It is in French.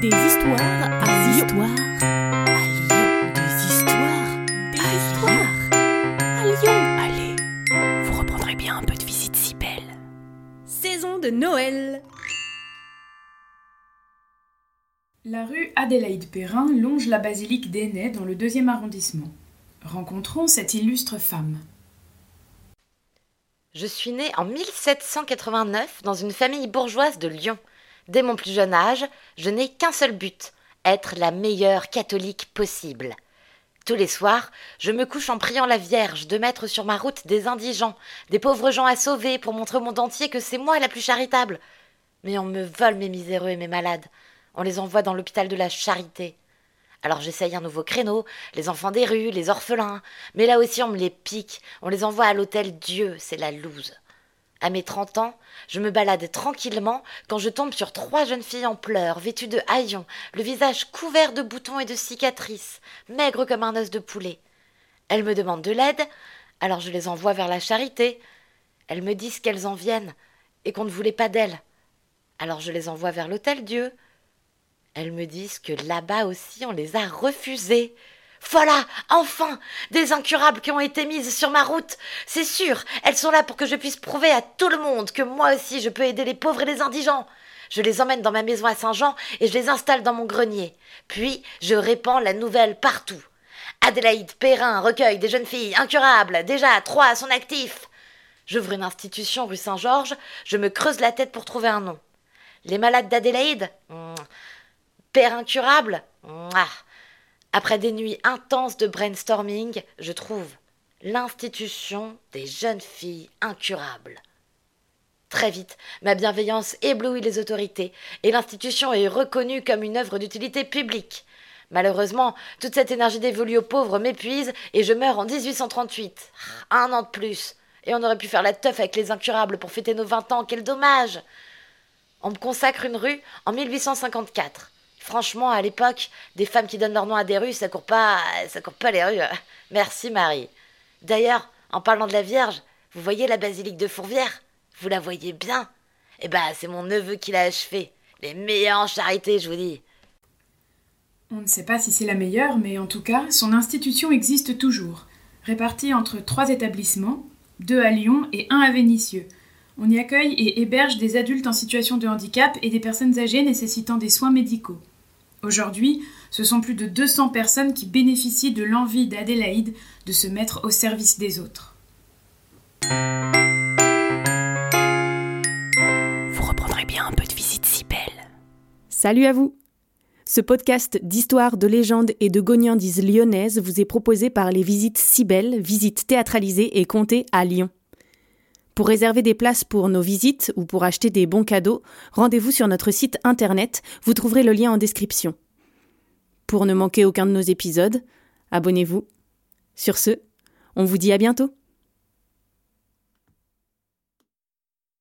Des histoires à Des Lyon. histoires à Lyon. Des histoires Des à histoires à Lyon. Allez, vous reprendrez bien un peu de visite si belle. Saison de Noël. La rue Adélaïde Perrin longe la basilique d'Ainay dans le deuxième arrondissement. Rencontrons cette illustre femme. Je suis née en 1789 dans une famille bourgeoise de Lyon. Dès mon plus jeune âge, je n'ai qu'un seul but être la meilleure catholique possible. Tous les soirs, je me couche en priant la Vierge de mettre sur ma route des indigents, des pauvres gens à sauver pour montrer au monde entier que c'est moi la plus charitable. Mais on me vole mes miséreux et mes malades. On les envoie dans l'hôpital de la charité. Alors j'essaye un nouveau créneau, les enfants des rues, les orphelins. Mais là aussi on me les pique, on les envoie à l'hôtel Dieu, c'est la loose. À mes trente ans, je me balade tranquillement quand je tombe sur trois jeunes filles en pleurs, vêtues de haillons, le visage couvert de boutons et de cicatrices, maigres comme un os de poulet. Elles me demandent de l'aide, alors je les envoie vers la charité. Elles me disent qu'elles en viennent et qu'on ne voulait pas d'elles. Alors je les envoie vers l'hôtel Dieu. Elles me disent que là-bas aussi on les a refusées. Voilà, enfin, des incurables qui ont été mises sur ma route. C'est sûr, elles sont là pour que je puisse prouver à tout le monde que moi aussi je peux aider les pauvres et les indigents. Je les emmène dans ma maison à Saint-Jean et je les installe dans mon grenier. Puis je répands la nouvelle partout. Adélaïde Perrin recueille des jeunes filles incurables, déjà trois à son actif. J'ouvre une institution rue Saint-Georges, je me creuse la tête pour trouver un nom. Les malades d'Adélaïde? Mmh. Père incurable? Après des nuits intenses de brainstorming, je trouve l'institution des jeunes filles incurables. Très vite, ma bienveillance éblouit les autorités et l'institution est reconnue comme une œuvre d'utilité publique. Malheureusement, toute cette énergie dévolue aux pauvres m'épuise et je meurs en 1838. Un an de plus. Et on aurait pu faire la teuf avec les incurables pour fêter nos vingt ans, quel dommage! On me consacre une rue en 1854. Franchement, à l'époque, des femmes qui donnent leur nom à des rues, ça court pas, ça court pas les rues. Merci Marie. D'ailleurs, en parlant de la Vierge, vous voyez la basilique de Fourvière? Vous la voyez bien? Eh ben, c'est mon neveu qui l'a achevé. Les meilleurs en charité, je vous dis. On ne sait pas si c'est la meilleure, mais en tout cas, son institution existe toujours, répartie entre trois établissements, deux à Lyon et un à Vénissieux. On y accueille et héberge des adultes en situation de handicap et des personnes âgées nécessitant des soins médicaux. Aujourd'hui, ce sont plus de 200 personnes qui bénéficient de l'envie d'Adélaïde de se mettre au service des autres. Vous reprendrez bien un peu de visite si belle. Salut à vous. Ce podcast d'histoire, de légendes et de gognandises lyonnaises vous est proposé par les visites si belles, visites théâtralisées et comptées à Lyon. Pour réserver des places pour nos visites ou pour acheter des bons cadeaux, rendez-vous sur notre site internet, vous trouverez le lien en description. Pour ne manquer aucun de nos épisodes, abonnez-vous. Sur ce, on vous dit à bientôt.